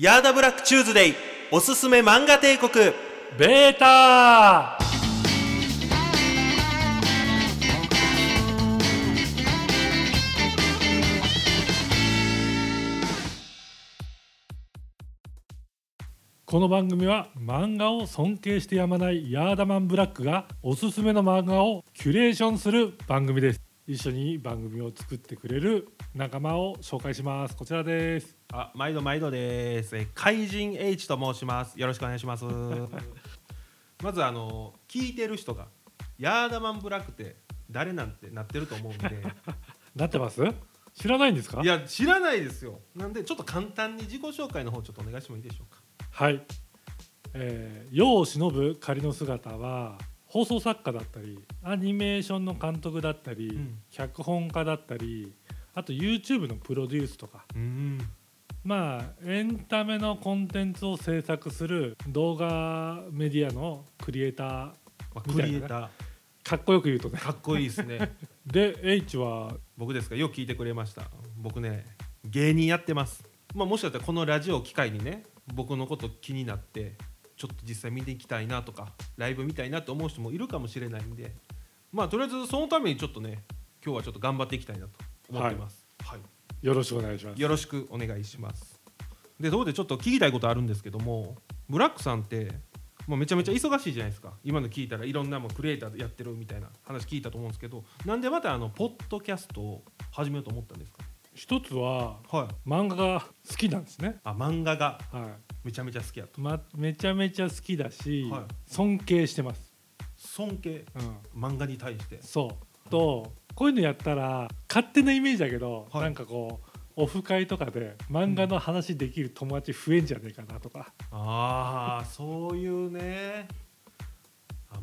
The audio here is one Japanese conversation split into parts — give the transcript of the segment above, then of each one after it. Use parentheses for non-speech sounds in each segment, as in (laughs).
ヤーダブラックチューズデイおすすめ漫画帝国ベータ。この番組は漫画を尊敬してやまないヤーダマンブラックがおすすめの漫画をキュレーションする番組です。一緒に番組を作ってくれる仲間を紹介します。こちらです。あ毎度毎度です。え怪人 H と申します。よろしくお願いします。(laughs) まずあの聞いてる人がヤーダマンブラックって誰なんてなってると思うんで。(laughs) なってます？知らないんですか？いや知らないですよ。なんでちょっと簡単に自己紹介の方ちょっとお願いしてもいいでしょうか？はい、えー、世を忍ぶ仮の姿は放送作家だったりアニメーションの監督だったり、うん。脚本家だったりあと YouTube のプロデュースとか。うん。まあエンタメのコンテンツを制作する動画メディアのクリエイターまあ、みたいなねクリエイター。かっこよく言うとね。かっこいいですね。(laughs) で H は？僕ですか？よく聞いてくれました。僕ね芸人やってます、まあ、もしかしたらこのラジオを機会にね僕のこと気になってちょっと実際見ていきたいなとかライブ見たいなと思う人もいるかもしれないんでまあとりあえずそのためにちょっとね今日はちょっと頑張っていきたいなと思ってます、はい。よろしくお願いします。よろしくお願いします。でどうでちょっと聞きたいことあるんですけどもブラックさんってもうめちゃめちゃ忙しいじゃないですか。今の聞いたらいろんなもうクリエイターでやってるみたいな話聞いたと思うんですけどなんでまたあのポッドキャストを始めようと思ったんですか？一つははい。漫画が好きなんですね。あ漫画が。はめちゃめちゃ好きやと。い、ま、めちゃめちゃ好きだし、はい。尊敬してます、尊敬？うん、漫画に対して。そう。とこういうのやったら勝手なイメージだけど、はい。なんかこうオフ会とかで漫画の話できる友達増えんじゃねえかなとか、ああそういうね。あ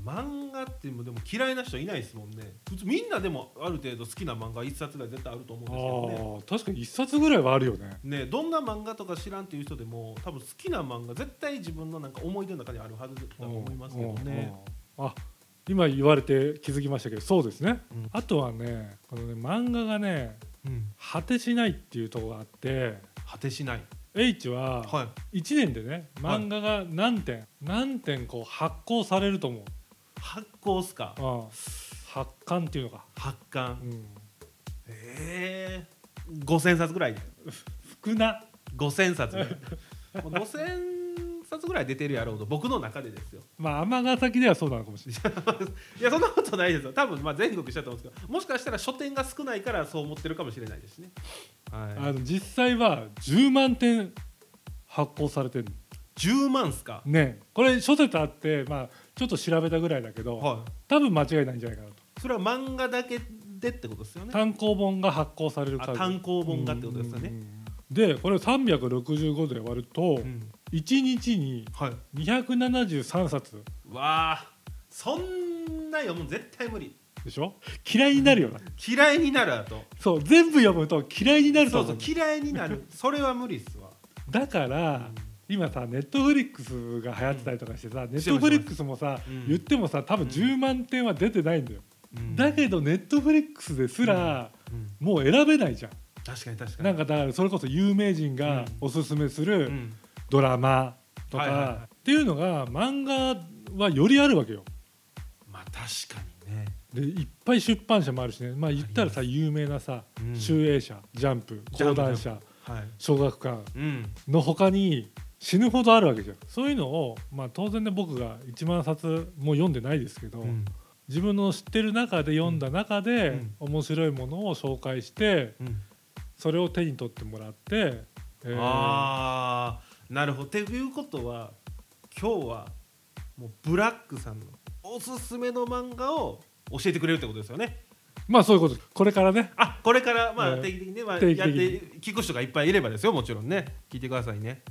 漫画ってもうでも嫌いな人いないですもんね。普通みんなでもある程度好きな漫画一冊ぐらい絶対あると思うんですけどね。確かに一冊ぐらいはあるよね。ねどんな漫画とか知らんっていう人でも多分好きな漫画絶対自分のなんか思い出の中にあるはずだと思いますけどね。あ今言われて気づきましたけどそうですね、うん。あとはねこのね漫画がねうん、果てしないっていうところがあって果てしない。H ははい。1年でねはい漫画が何点、何点こう発行されると思う、発行っすか？うん、発刊っていうのか、発刊う。ん、ええー。五千冊ぐらい。少な五千冊ぐらい。もう五千冊ぐらい出てるやろうと僕の中でですよ。まあ尼崎ではそうなのかもしれない (laughs) いやそんなことないですよ。多分まあ全国したと思うんですけど、もしかしたら書店が少ないからそう思ってるかもしれないですしね。はい。あの実際は10万点発行されてる十万っすか？ねこれ諸説あって、まあ、ちょっと調べたぐらいだけど、はい。多分間違いないんじゃないかなと。それは漫画だけでってことですよね？単行本が発行されるあ数単行本がってことですよね。うん。うんうんでこれ365で割るとうん。1日にはい。273冊。わあそんな読むの絶対無理。でしょ？嫌いになるよな。嫌いになるあとそう全部読むと嫌いになるとそうそう嫌いになる。それは無理っすわ、だから今さネットフリックスが流行ってたりとかしてさ、ネットフリックスもさ、うん。言ってもさ多分10万点は出てないんだよ、うん。だけどネットフリックスですら、うん。もう選べないじゃん。確かに確かに。なんかだからそれこそ有名人がうん。おすすめすうるん。ドラマとかっていうのが漫画はよりあるわけよ。まあ確かにね。でいっぱい出版社もあるしね。まあ言ったらさ有名なさうん。集英社ジャンプ。講談社はい。小学館うん。の他に死ぬほどあるわけじゃん。そういうのをまあ当然ね僕が1万冊も読んでないですけど、うん。自分の知ってる中で読んだ中で、うん。面白いものを紹介してうん。それを手に取ってもらって、えーああなるほど。っていうことは今日はもうブラックさんのおすすめの漫画を教えてくれるってことですよね。まあそういうこと。これからね。あこれからまあえー定期的にね、まあ、やってに聞く人がいっぱいいればですよもちろんね。聞いてくださいね。はい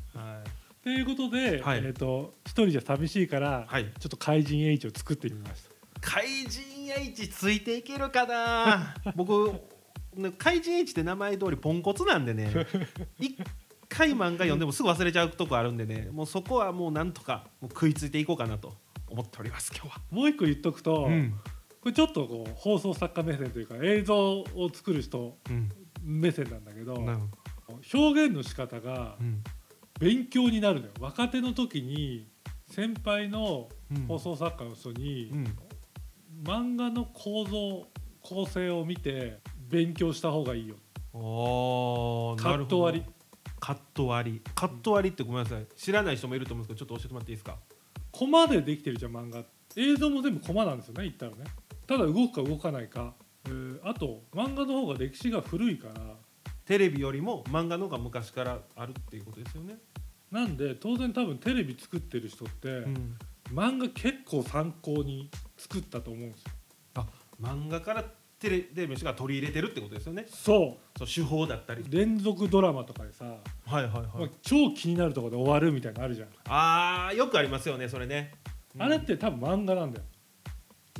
ということで、はい。えー、と一人じゃ寂しいから、はい。ちょっと怪人 H を作ってみました。怪人 H ついていけるかな？(laughs) 僕ね怪人 H って名前通りポンコツなんでね。(laughs) 一回漫画読んでもすぐ忘れちゃうとこあるんでね。もうそこはもうなんとかもう食いついていこうかなと思っております今日は。もう一個言っとくと、うん。これちょっとこう放送作家目線というか映像を作る人うん。目線なんだけどなるほ表現の仕方がどうん勉強になるのよ。若手の時に先輩のうん。放送作家の人に、うん。漫画の構造構成を見て勉強した方がいいよ。カット割り。カット割り。カット割りってごめんなさい。知らない人もいると思うんですけどちょっと教えてもらっていいですか？コマでできてるじゃん漫画。映像も全部コマなんですよね言ったらね。ただ動くか動かないか、えーあと漫画の方が歴史が古いからテレビよりも漫画の方が昔からあるっていうことですよね、なんで当然多分テレビ作ってる人って、うん。漫画結構参考に作ったと思うんですよ。あ漫画からテレテレビの人が取り入れてるってことですよね。そそう手法だったり。う連続ドラマとかでさ、はいはいはい、まあ超気になるところで終わるみたいなのあるじゃん、あーよくありますよねそれね、うんあれって多分漫画なんだよ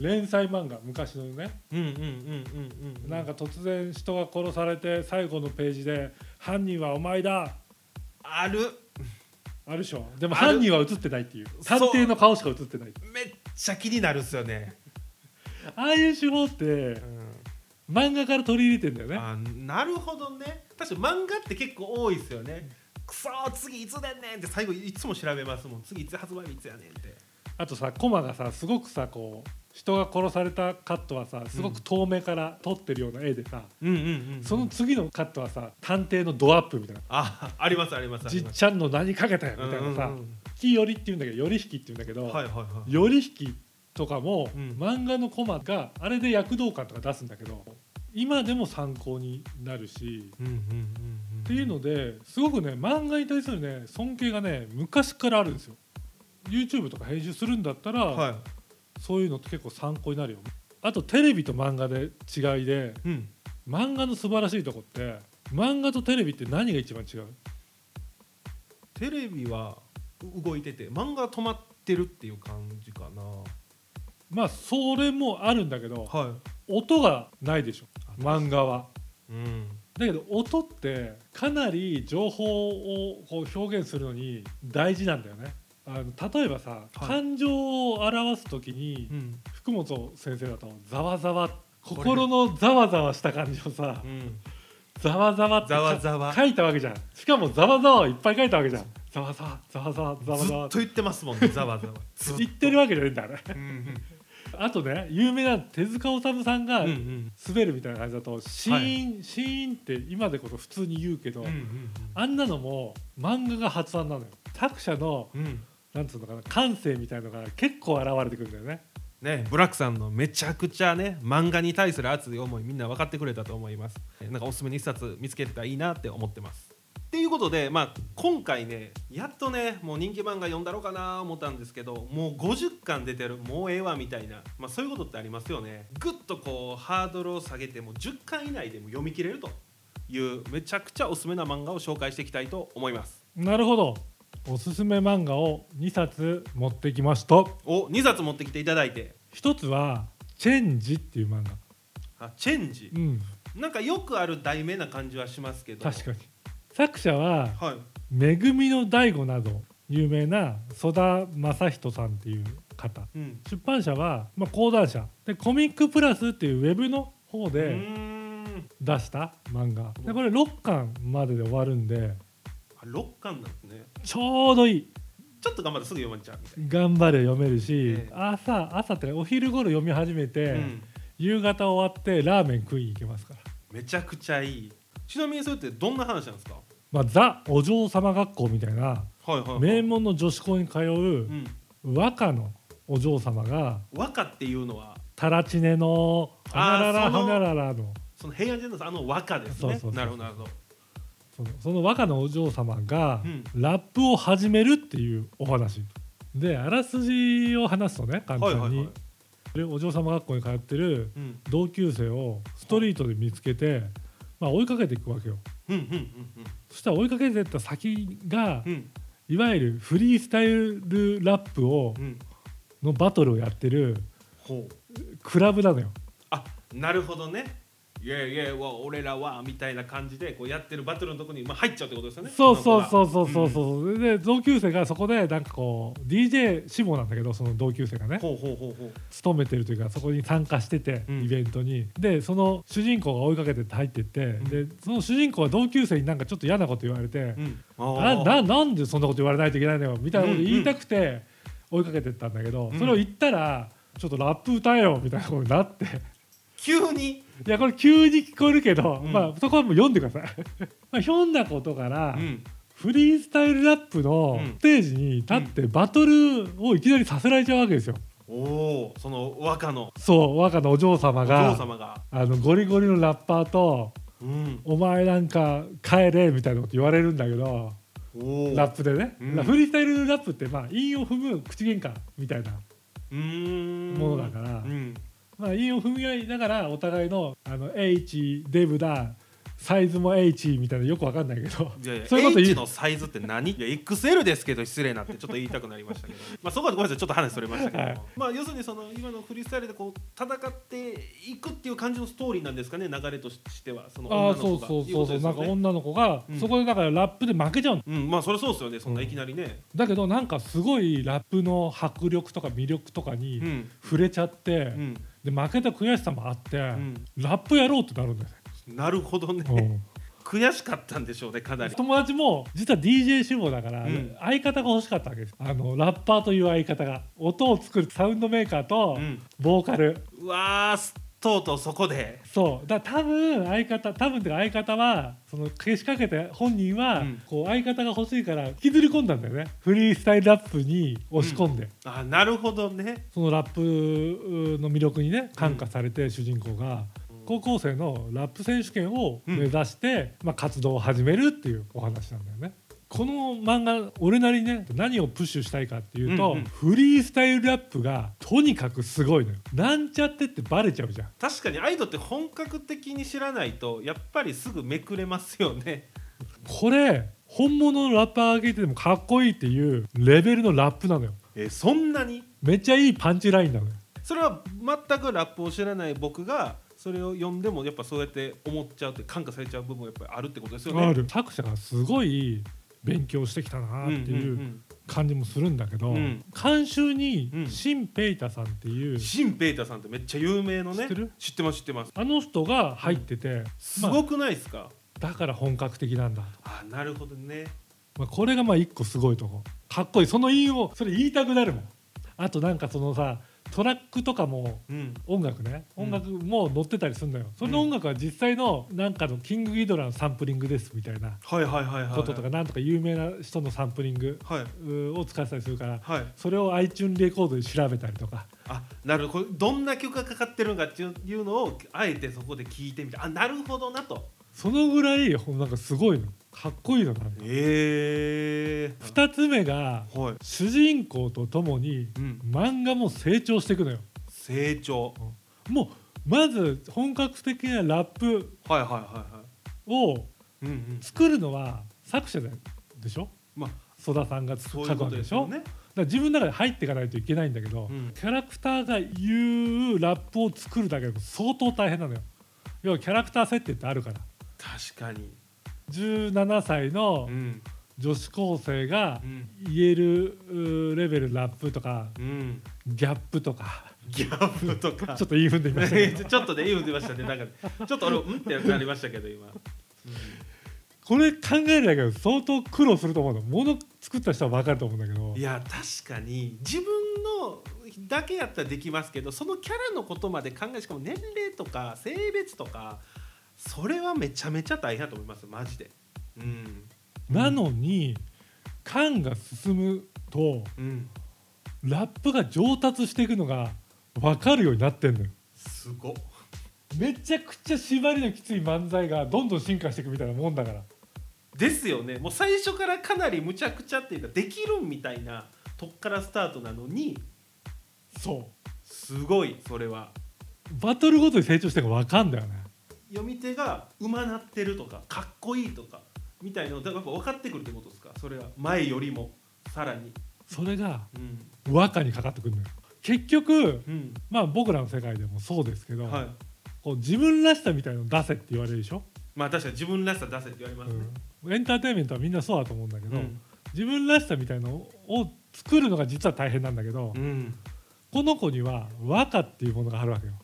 連載漫画昔のね。うんうんうんうんうんなんか突然人が殺されて最後のページで「犯人はお前だ!ある」あるでしょ。でもある犯人は映ってないっていう。そう。探偵の顔しか映ってないめっちゃ気になるっすよね、ああいう手法ってうん。漫画から取り入れてんだよね。あなるほどね。確かに漫画って結構多いですよね。くそー次いつでんねんって最後いつも調べますもん。次いつ発売日いつやねんって。あとさコマがさすごくさこう人が殺されたカットはさすごく遠目から撮ってるような絵でさ、うんうんうんその次のカットはさ探偵のドアップみたいな。あありますありますあじっります。ちゃんの何かけたよみたいなさうんうんうん「木より」って言うんだけど「より引き」って言うんだけど、はいはいはい。より引きとかも、うん漫画のコマがあれで躍動感とか出すんだけど今でも参考になるし、うんうんうんうん。っていうのですごくね漫画に対するね尊敬がね昔からあるんですよ。YouTube とか編集するんだったら、はいそういうのって結構参考になるよ。あとテレビと漫画で違いでうん。漫画の素晴らしいとこって漫画とテレビって何が一番違う？テレビはう動いてて漫画は止まってるっていう感じかな。まあそれもあるんだけどは音がないでしょ。あ漫画は。いうん。だけど音ってかなり情報をこう表現するのに大事なんだよね。あの例えばさ、はい。感情を表す時にうん。福本先生だとざわざわ心のざわざわした感じをさうん。ざわざわってざわざわ。書いたわけじゃん。しかもざわざわをいっぱい書いたわけじゃん。ざわざわざわざわざわざわ。ずっと言ってますもんねざわざわ。(laughs) 言ってるわけじゃないんだあれ。うんあとね有名な手塚治虫さんがうんうん。滑るみたいな感じだとシーン、シーンって今でこそ普通に言うけど、うんうんあんなのも漫画が発案なのよ。作者のうんうんなんつうのかな感性みたいのが結構現れてくるんだよね。ね、ブラックさんのめちゃくちゃね漫画に対する熱い思いみんな分かってくれたと思います。なんかおすすめに一冊見つけてたらいいなって思ってます。っていうことで、まあ、今回ねやっとねもう人気漫画読んだろうかな思ったんですけどもう50巻出てるもうええわみたいな、まあ、そういうことってありますよね。ぐっとこうハードルを下げても10巻以内でも読み切れるというめちゃくちゃおすすめな漫画を紹介していきたいと思います。なるほどおすすめ漫画を2冊持ってきました。お2冊持ってきていただいて。一つは「チェンジ」っていう漫画。あチェンジ。うん。なんかよくある題名な感じはしますけど。確かに。作者ははい「めぐみの大悟」など有名な曽田正人さんっていう方。うん。出版社は、まあ、講談社。でコミックプラスっていうウェブの方うで出した漫画。でこれ6巻までで終わるんであ6巻なんですね。ちょうどいい。ちょっと頑張ってすぐ読まれちゃうみたい頑張れ読めるし、ええ。朝朝ってお昼頃読み始めて、な、うん、夕方終わってラーメン食いに行けますから、めちゃくちゃいい。ちなみにそれってどんな話なんですか？まあ、ザお嬢様学校みたいなはいはい、はい、名門の女子校に通ううん。和歌のお嬢様が和歌っていうのは？タラチネのほにゃららあーそのほにゃららの。その平安時代のあの和歌ですね。そうそうそう。なるほどなるほどそのその和歌のお嬢様がうん。ラップを始めるっていうお話。であらすじを話すとね簡単に、はいはいはい。でお嬢様学校に通ってるうん。同級生をストリートで見つけて、まあ、追いかけていくわけよ。うんうんそしたら追いかけていった先がうんうん。いわゆるフリースタイルラップをうん。のバトルをやってるほう。クラブなのよ。あなるほどねイエイイエイわ俺らはみたいな感じでこうやってるバトルのとこに、まあ、入っちゃうってことですよねそうそうそううそうそう。そう、で同級生がそこでなんかこう DJ 志望なんだけどその同級生がねほうほうほうほう。勤めてるというかそこに参加してて、うん。イベントに。でその主人公が追いかけてって入ってって、ん。でその主人公は同級生になんかちょっと嫌なこと言われて、うん。なななんでそんなこと言われないといけないのよみたいなことうんうん。言いたくて追いかけてったんだけど、うん。それを言ったらちょっとラップ歌えよみたいなことになって急に？いやこれ急に聞こえるけど、うん。まあそこはもう読んでください。(laughs) まあひょんなことから、うん。フリースタイルラップのうんステージに立ってバトルをいきなりさせられちゃうわけですよ。おおその和歌の。そう若のお嬢様おが嬢様が。あのゴリゴリのラッパーとうん「お前なんか帰れ」みたいなこと言われるんだけどおおラップでね、うん。フリースタイルラップってまあ韻を踏む口喧嘩みたいな、ものだからうんまあ、韻を踏み合いながらお互いのあの H デブだサイズも H みたいなよくわかんないけどいやいや (laughs) そういうこと言 H うのサイズって何？いや XL ですけど失礼なってちょっと言いたくなりましたけど。まあそこはごめんなさいちょっと話それましたけど。も、はい。まあ要するにその今のフリースタイルでこう戦っていくっていう感じのストーリーなんですかね流れとしては。その女の子が。そうそうそう、なんかいうことですよね。女の子が、うん。そこでだからラップで負けちゃうの。うんまあそれそうですよね。そんないきなりね。だけどなんかすごいラップの迫力とか魅力とかにうん。触れちゃって、うんで負けた悔しさもあって、ん。ラップやろうってなるんだよなるほどね。ね、悔しかったんでしょうねかなり。友達も実は DJ 志望だから、うん。相方が欲しかったわけです。あのラッパーという相方が音を作るサウンドメーカーとうん。ボーカル、うわーとう。とうそこでそう。だから多分相方多分っていうか相方はそのけしかけた本人は、うん。こう相方が欲しいから引きずり込んだんだよね。フリースタイルラップに押し込んで、あなるほどね。そのラップの魅力にね感化されて主人公が。高校生のラップ選手権を目指して、まあ、活動を始めるっていうお話なんだよね。この漫画俺なりにね何をプッシュしたいかっていうと、うんうんフリースタイルラップがとにかくすごいのよ。なんちゃってってバレちゃうじゃん。確かにアイドルって本格的に知らないとやっぱりすぐめくれますよねこれ本物のラッパーが聞いててもかっこいいっていうレベルのラップなのよ。えそんなに？めっちゃいいパンチラインなのよ。それは全くラップを知らない僕がそれを読んでもやっぱそうやって思っちゃうって感化されちゃう部分はやっぱりあるってことですよね。ある作者がすごい勉強してきたなっていううん感じもするんだけど、うん。監修にうん。シン・ペイタさんっていう、シンペータさんってめっちゃ有名のね知ってる？知ってます知ってます。あの人が入ってて、まあすごくないですか、だから本格的なんだ。と、あなるほどね。まあ、これがまあ一個すごいとこ。かっこいい。その言いをそれ言いたくなるもん。あとなんかそのさトラックとかもうん。音楽ね。うん。音楽も載ってたりするんだよ、その音楽は実際のなんかのキングギドラのサンプリングですみたいなこととかなんとか有名な人のサンプリングを使ってたりするからはい。それを iTunes レコードで調べたりとか。あなるほど。どんな曲がかかってるのかっていうのをあえてそこで聞いてみてあなるほどなとそのぐらいほんなんかすごいの。かっこいいのなんか。ええ。2つ目がはい、主人公とともにうん、漫画も成長していくのよ。成長。もうまず本格的なラップはいはいはいはい。をうんうん。作るのは作者でしょ？まあ曽田さんが書くわけでしょ？とですよね。だ自分の中で入っていかないといけないんだけど、うん。キャラクターが言うラップを作るだけでも相当大変なのよ。要はキャラクター設定ってあるから確かに。17歳のうん女子高生がうん。言えるうーレベルラップとかうん。ギャップとか。ギャップとか。(laughs) ちょっと言い踏んでみましたけど (laughs) ちょっとね言うてましたね。なんかちょっと俺うん？ってなりましたけど今、これ考えるだけで相当苦労すると思うの。もの作った人は分かると思うんだけど。いや確かに。自分のだけやったらできますけどそのキャラのことまで考えしかも年齢とか性別とかそれはめちゃめちゃ大変だと思いますマジで。うん。なのに感が進むとうん。ラップが上達していくのが分かるようになってんのよ。すごっ。めちゃくちゃ縛りのきつい漫才がどんどん進化していくみたいなもんだから。ですよね。もう最初からかなりむちゃくちゃっていうかできるんみたいなとっからスタートなのにそすごいそれは。うバトルごとに成長してるのが分かんだよね読み手がうまなってるとかかっこいいとかみたいなのだからやっぱ分かってくるってことですか？それは。前よりも。さらに。それがうん。和歌にかかってくるのよ。結局うん。まあ僕らの世界でもそうですけど、はい。こう自分らしさみたいの出せって言われるでしょ、まあ確かに。自分らしさ出せって言われますね、うん、エンターテインメントはみんなそうだと思うんだけど、うん。自分らしさみたいのを作るのが実は大変なんだけど、うんこの子には和歌っていうものがあるわけよ。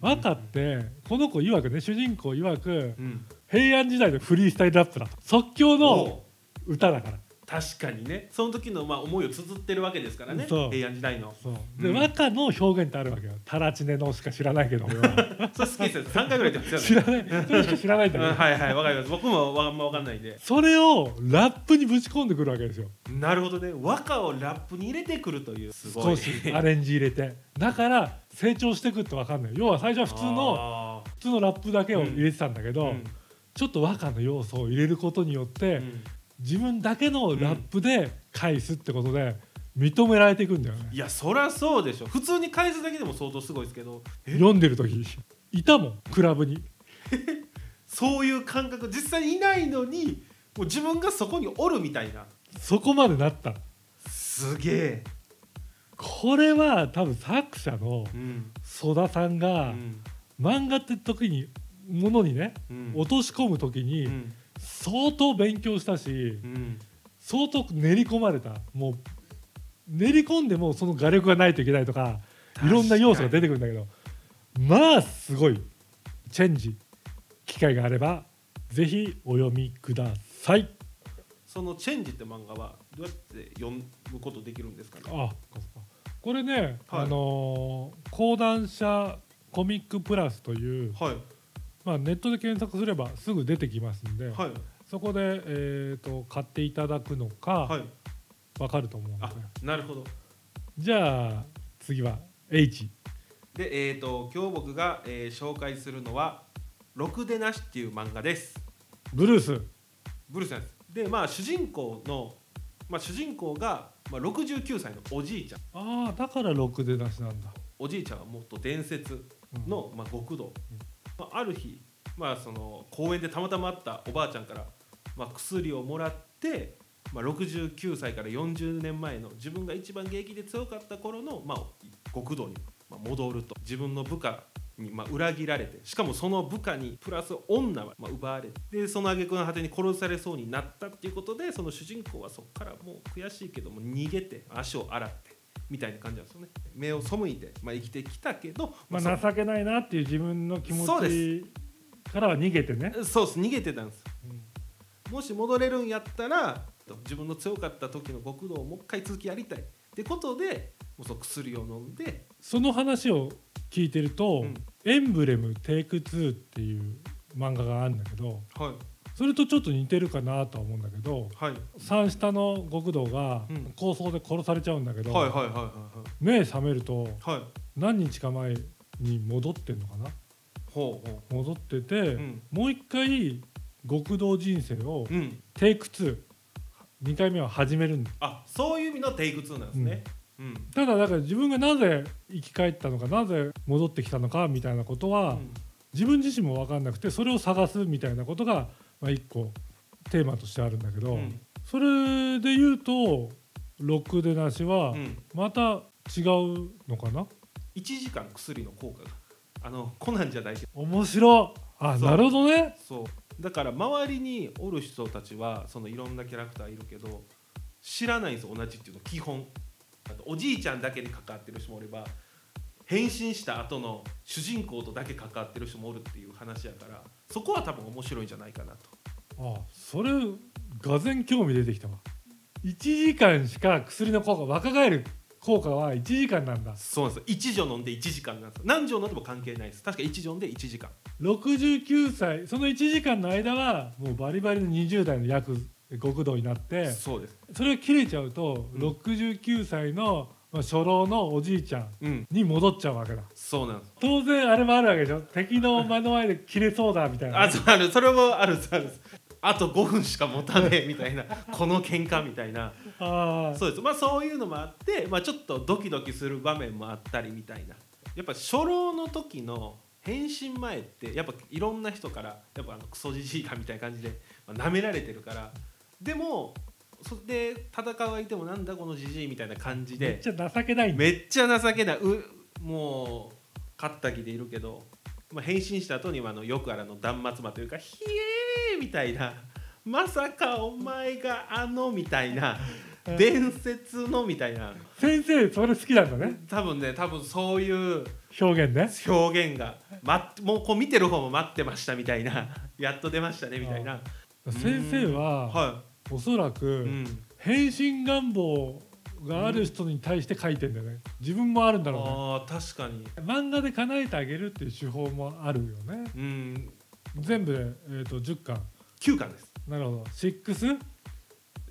和歌ってこの子曰くね主人公曰くうん。平安時代のフリースタイルラップだと。即興の歌だから。確かにね。その時のまあ思いを綴ってるわけですからね。平安時代の。で、う。ん。和歌の表現ってあるわけよ。タラチネのしか知らないけど (laughs) それ好きですよ3回ぐらい言ってます知よね。らない。それしか知らないんだうんけど、はいはい。わかります。僕もあんま分かんないんで。それをラップにぶち込んでくるわけですよ。なるほどね。和歌をラップに入れてくるという。すごい。少しアレンジ入れて。だから成長してくって分かんない。要は最初は普通のあ普通のラップだけを入れてたんだけーど、うん。ちょっと和歌の要素を入れることによって、うん。自分だけのラップで返すってことで認められていくんだよね、いやそりゃそうでしょ。普通に返すだけでも相当すごいですけど。え？読んでる時いたもんクラブに。(laughs) そういう感覚。実際いないのにもう自分がそこにおるみたいな。そこまでなった。すげえこれは多分作者のうん曽田さんうが、ん。漫画って時にものにねうん。落とし込む時にうん。相当勉強したしうん。相当練り込まれた。もう練り込んでもその画力がないといけないとかいろんな要素が出てくるんだけどまあすごいチェンジ機会があればぜひお読みください。その「チェンジ」って漫画はどうやって読むことできるんですかね？あそっかこれね、はい。あのー講談社コミックプラスという、はい。まあ、ネットで検索すればすぐ出てきますんで、はい。そこで、えー、と買っていただくのかはい。わかると思うんで、あなるほど。じゃあ次は H でえっ、と今日僕が、えー紹介するのは「ろくでなし」っていう漫画です。ブルース。ブルースなんです。でまあ主人公の、まあ、主人公が、まあ、69歳のおじいちゃん。ああだから6でなしなんだ、おじいちゃんはもっと伝説うん。の、まあ、極道、うん。まあ、ある日、まあ、その公園でたまたま会ったおばあちゃんから、まあ、薬をもらって、まあ、69歳から40年前の自分が一番現役で強かった頃の、まあ、極道にまあ戻ると。自分の部下にまあ裏切られてしかもその部下にプラス女はまあ奪われてでその挙句の果てに殺されそうになったっていうことでその主人公はそこからもう悔しいけども逃げて足を洗ってみたいな感じなんですよね。目を背いて、まあ、生きてきたけど、まそあ、情けないなっていう自分の気持そうでちからは逃げてね、そうです。逃げてたんです。うん。もし戻れるんやったら自分の強かった時の極道をもう一回続きやりたい。ってことでもうそう薬を飲んでその話を聞いてると「うん。エンブレムテイク2」っていう漫画があるんだけどはい。それとちょっと似てるかなとは思うんだけどはい。三下の極道がうん。抗争で殺されちゃうんだけど、目覚めるとはい。はい何日か前に戻ってんのかな？ほうほ戻ってて、ううん。もう一回極道人生をうん。テイク22回目は始めるんだ。あそういう意味のテイク2なんですね。うんただだから自分がなぜ生き返ったのかなぜ戻ってきたのかみたいなことは、うん。自分自身も分かんなくてそれを探すみたいなことが、まあ、一個テーマとしてあるんだけど、うん。それで言うと「ロックでなし」はうん。また違うのかな？1時間薬の効果が。あのコナンじゃないけど。面白いあなるほどね。そう。だから周りにおる人たちはそのいろんなキャラクターいるけど知らないんですよ同じっていうの基本あとおじいちゃんだけに関わってる人もおれば変身した後の主人公とだけ関わってる人もおるっていう話やからそこは多分面白いんじゃないかなと。あそれがぜん興味出てきたわ。1時間しか薬の効果若返る効果は1時間なんだ。そうなんですよ。1錠飲んで1時間なんですよ。何錠飲んでも関係ないです。確か1錠飲んで1時間。69歳その1時間の間はもうバリバリの20代の約極道になってそうです。それが切れちゃうと、うん。69歳の、まあ、初老のおじいちゃんうん。に戻っちゃうわけだ。そうなんです。当然あれもあるわけでしょ？敵の目の前で切れそうだみたいな。あそうある。それもあるあるあと5分しか持たねえみたいなこの喧嘩みたいな。そうです。まあそういうのもあって、まあ、ちょっとドキドキする場面もあったりみたいな。やっぱ初老の時の変身前ってやっぱいろんな人からやっぱあのクソじじいだみたいな感じで、まあ、舐められてるからでもそで戦う相手もなんだこのじじいみたいな感じで。めっちゃ情けないんだ。めっちゃ情けない。うもう勝った気でいるけどまあ、変身した後にはあのよくあるあの断末魔というか「ひえー!」みたいな「まさかお前があの」みたいな。伝説のみたいな。先生それ好きなんだね。多分ね多分そういう表現ね。表現が、ま、もうこう見てる方も待ってましたみたいな。やっと出ましたねみたいな。先生ははおそらく、い、うん、変身願望がある人に対して書いてんだよね。自分もあるんだろうね。あー確かに。漫画で叶えてあげるっていう手法もあるよね。うん。全部で、えー、と10巻。9巻です。なるほど。6?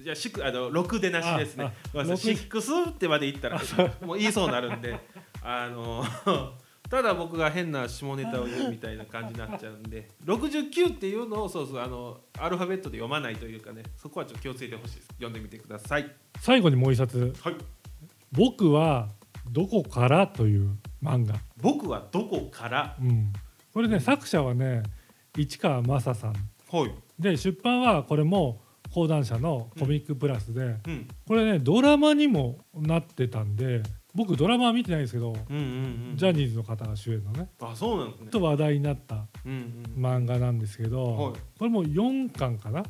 いやシックあの6でなしですね。ああごめんなさい。六。6ってまで言ったらもう言いそうになるんで。あのただ僕が変な下ネタを言うみたいな感じになっちゃうんで69っていうのをそうそうあのアルファベットで読まないというかねそこはちょっと気をつけてほしいです。読んでみてください。最後にもう一冊。はい「僕はどこから」という漫画、僕はどこから？うん、これね作者はね市川正さん。はい。で出版はこれも講談社のコミックプラスで、うん。これねドラマにもなってたんで僕ドラマは見てないんですけど、うんうんうん。ジャニーズの方が主演のね。あそうなんですね。と話題になったうんうん。漫画なんですけど、はい。これも4巻かな、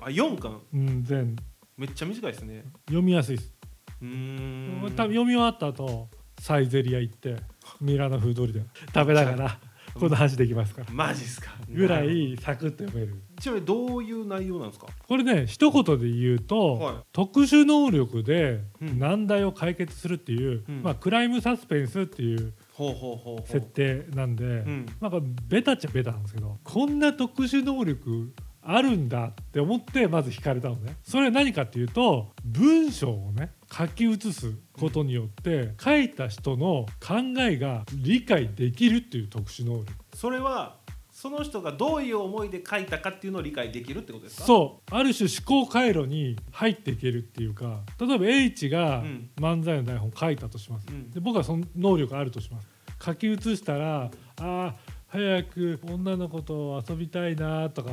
あ4巻？うん、全。めっちゃ短いですね。読みやすいです、うーん。多分読み終わった後サイゼリア行ってミラノ風通りで食べながらこの話できますから。マジっすか。ぐらいサクッと読める。ちなみにどういう内容なんですか？これね一言で言うと、はい。特殊能力でうん。難題を解決するっていう、うん。まあ、クライムサスペンスっていうほうほうほうほう。設定なんで、うん。まあ、これベタっちゃベタなんですけどこんな特殊能力あるんだって思ってまず惹かれたのね。それは何かっていうと文章をね書き写すことによって書いた人の考えが理解できるっていう特殊能力。それはその人がどういう思いで書いたかっていうのを理解できるってことですか？うそう。ある種思考回路に入っていけるっていうか例えば H がうん。漫才の台本書いたとします、うん。で僕はその能力あるとします。書き写したらあー早く女の子と遊びたいなとか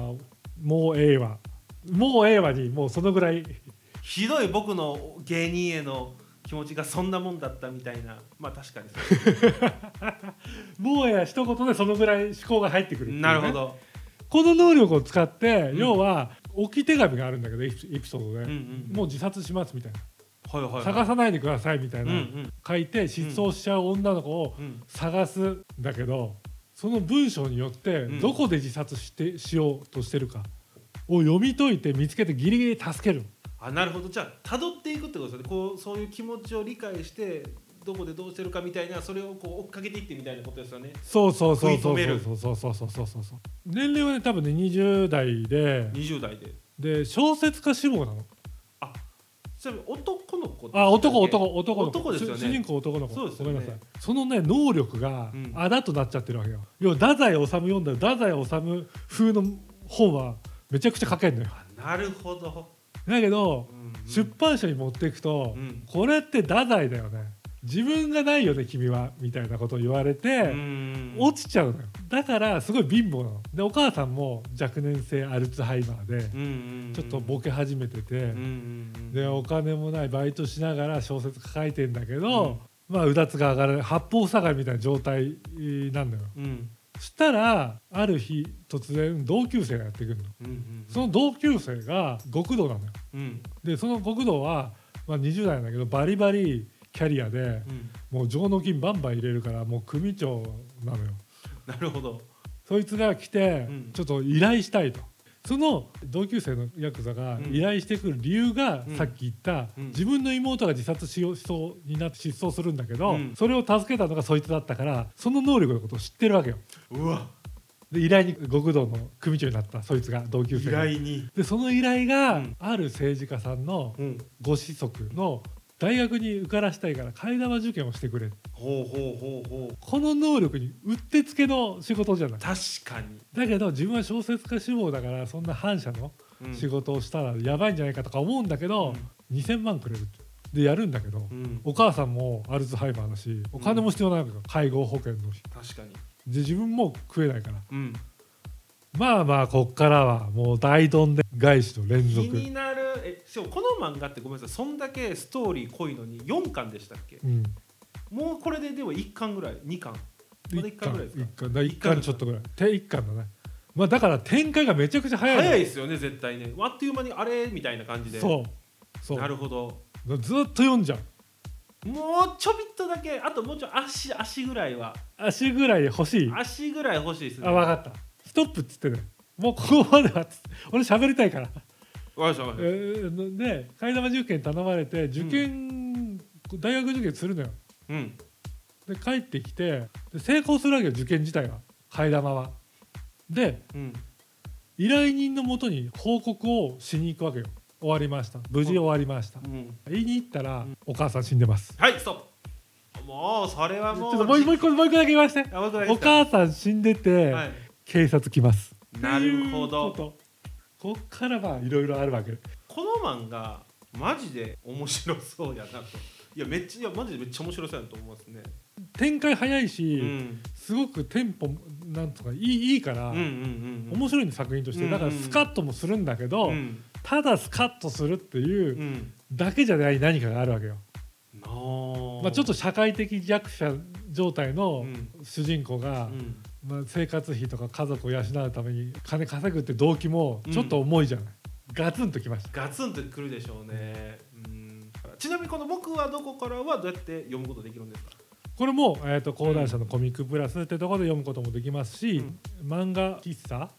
もうええわ。もうええわにもうそのぐらい。ひどい僕の芸人への気持ちがそんなもんだったみたいな。まあ確かにそう。(laughs) もうええわ一言でそのぐらい思考が入ってくるね。なるほど、この能力を使って、うん。要は置き手紙があるんだけどエピソードで、うんうんもう自殺しますみたいな、はいはいはい。探さないでくださいみたいな、うんうん。書いて失踪しちゃう女の子をうん。探すんだけどその文章によってうん。どこで自殺してしようとしてるかを読み解いて見つけてギリギリ助ける。あなるほど。じゃあ辿っていくってことですよね。こうそういう気持ちを理解してどこでどうしてるかみたいなそれをこう追っかけていってみたいなことですよね。そうそうそうそうそうそう。そうそうそうそう年齢はね多分ね20代で。20代で。で小説家志望なのちなみに男の子あ男男男男ですよね。主主人公男の子。そうですよね。ごめんなさい。そのね能力がうん。あだとなっちゃってるわけよ。要は太宰治読んだら太宰治風の本はめちゃくちゃ書けんのよ。あなるほど、だけどうんうん。出版社に持っていくと、うん。これって太宰だよね自分がないよね君はみたいなことを言われて、うん。落ちちゃうのよ。だからすごい貧乏なの。でお母さんも若年性アルツハイマーでうんうんうん。ちょっとボケ始めてて、うんうんうんでお金もないバイトしながら小説書いてんだけど、まあうだつが上がらない八方塞がりみたいな状態なんだよ。うん。そしたらある日突然同級生がやってくるの。うんうんその同級生が極道なのよ。うん。でその極道は、まあ、20代なんだけどバリバリキャリアでうん。もう上納金バンバン入れるからもう組長なのよ。なるほど。そいつが来て、うん。ちょっと依頼したいと。その同級生のヤクザがうん。依頼してくる理由が、うん。さっき言った、うん。自分の妹が自殺しようしそうになって失踪するんだけど、うん。それを助けたのがそいつだったからその能力のことを知ってるわけよ。うわ。で依頼に極道の組長になったそいつが同級依生が。頼に。でその依頼が、うん。ある政治家さんのうん。ご子息の大学に受からしたいから替え玉受験をしてくれ。ほうほうほうほう。この能力にうってつけの仕事じゃない。確かに。だけど自分は小説家志望だからそんな反社のうん。仕事をしたらやばいんじゃないかとか思うんだけど、2,000万くれるでやるんだけど、うん。お母さんもアルツハイマーだしお金も必要ないわけよ、介護保険の確かに。で自分も食えないから。うんまあまあこっからはもう大どんで返しの連気続、になる。えしかもこの漫画ってごめんなさい。そんだけストーリー濃いのに4巻でしたっけ？うん、もうこれででも1巻ぐらい。2巻。まだ一巻ぐらいですか？一巻。だ一巻。ちょっとぐらい。手一巻だねまあだから展開がめちゃくちゃ早いの早いですよね絶対ね。あっという間にあれみたいな感じで。そう。そう。なるほど。ずっと読んじゃう。もうちょびっとだけあともうちょい足足ぐらいは。足ぐらい欲しい。足ぐらい欲しいですね。あ分かったストップっつってねもうここまではっつって。俺喋りたいから。わかりましたわかえりましーで替え玉受験頼まれて受験、大学受験するのよ。たうん。で帰ってきてで成功するわけよ受験自体は。替え玉は。でうん。依頼人のもとに報告をしに行くわけよ。終わりました。無事終わりました。うん。言いに行ったら、うん。お母さん死んでます。はいストップ。もうそれはちょもうっともう一もう一個もう一個だけ言わせて。お母さん死んでて、はい警察来ます。なるほど。ことこっからまあいろいろあるわけ。この漫画マジで面白そうやなと。いやめっちゃいやマジでめっちゃ面白そうやなと思いますね。展開早いし、うん。すごくテンポなんとかいいいいから、うんうんうんうん。面白いね作品としてだからスカッともするんだけど、うん。ただスカッとするっていううん。だけじゃない何かがあるわけよ、なあ。まあ、ちょっと社会的弱者状態のうん。主人公が、うんまあ、生活費とか家族を養うために金稼ぐって動機もちょっと重いじゃない、ガツンときました。ガツンとくるでしょうね。うん。ちなみにこの「僕はどこから」はどうやって読むことできるんですか？これも、えー、と講談社のコミックプラスってところで読むこともできますし、漫画喫茶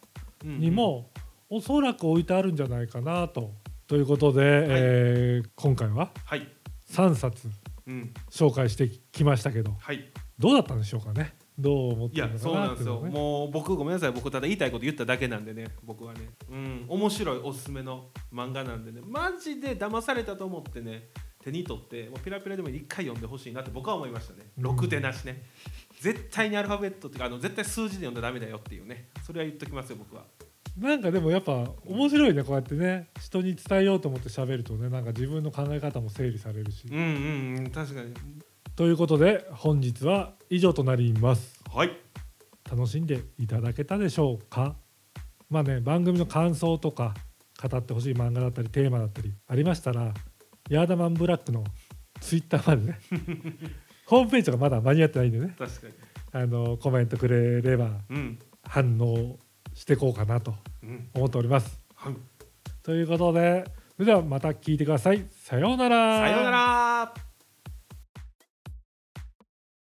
にもおそらく置いてあるんじゃないかなと。ということで、えー今回ははい。3冊うん。紹介してきましたけどはい。どうだったんでしょうかねどう思ってるのかそうなんですよ。ねもう僕ごめんなさい。僕ただ言いたいこと言っただけなんでね。僕はね。うん。面白いおすすめの漫画なんでね。マジで騙されたと思ってね。手に取ってもうピラピラでも一回読んでほしいなって僕は思いましたね。うん。ろくでなしね、絶対にアルファベットっていうかあの絶対数字で読んだらダメだよっていうね。それは言っときますよ僕は。なんかでもやっぱ面白いねこうやってね。人に伝えようと思って喋るとねなんか自分の考え方も整理されるし。うんうんうん。確かにということで本日は以上となります。はい。楽しんでいただけたでしょうか？まあね番組の感想とか語ってほしい漫画だったりテーマだったりありましたらヤーダマンブラックのツイッターまでね (laughs) ホームページがまだ間に合ってないんでね確かに。あのコメントくれればうん。反応していこうかなとうん。思っております。はい。ということでそれではまた聞いてください。さようなら。さようなら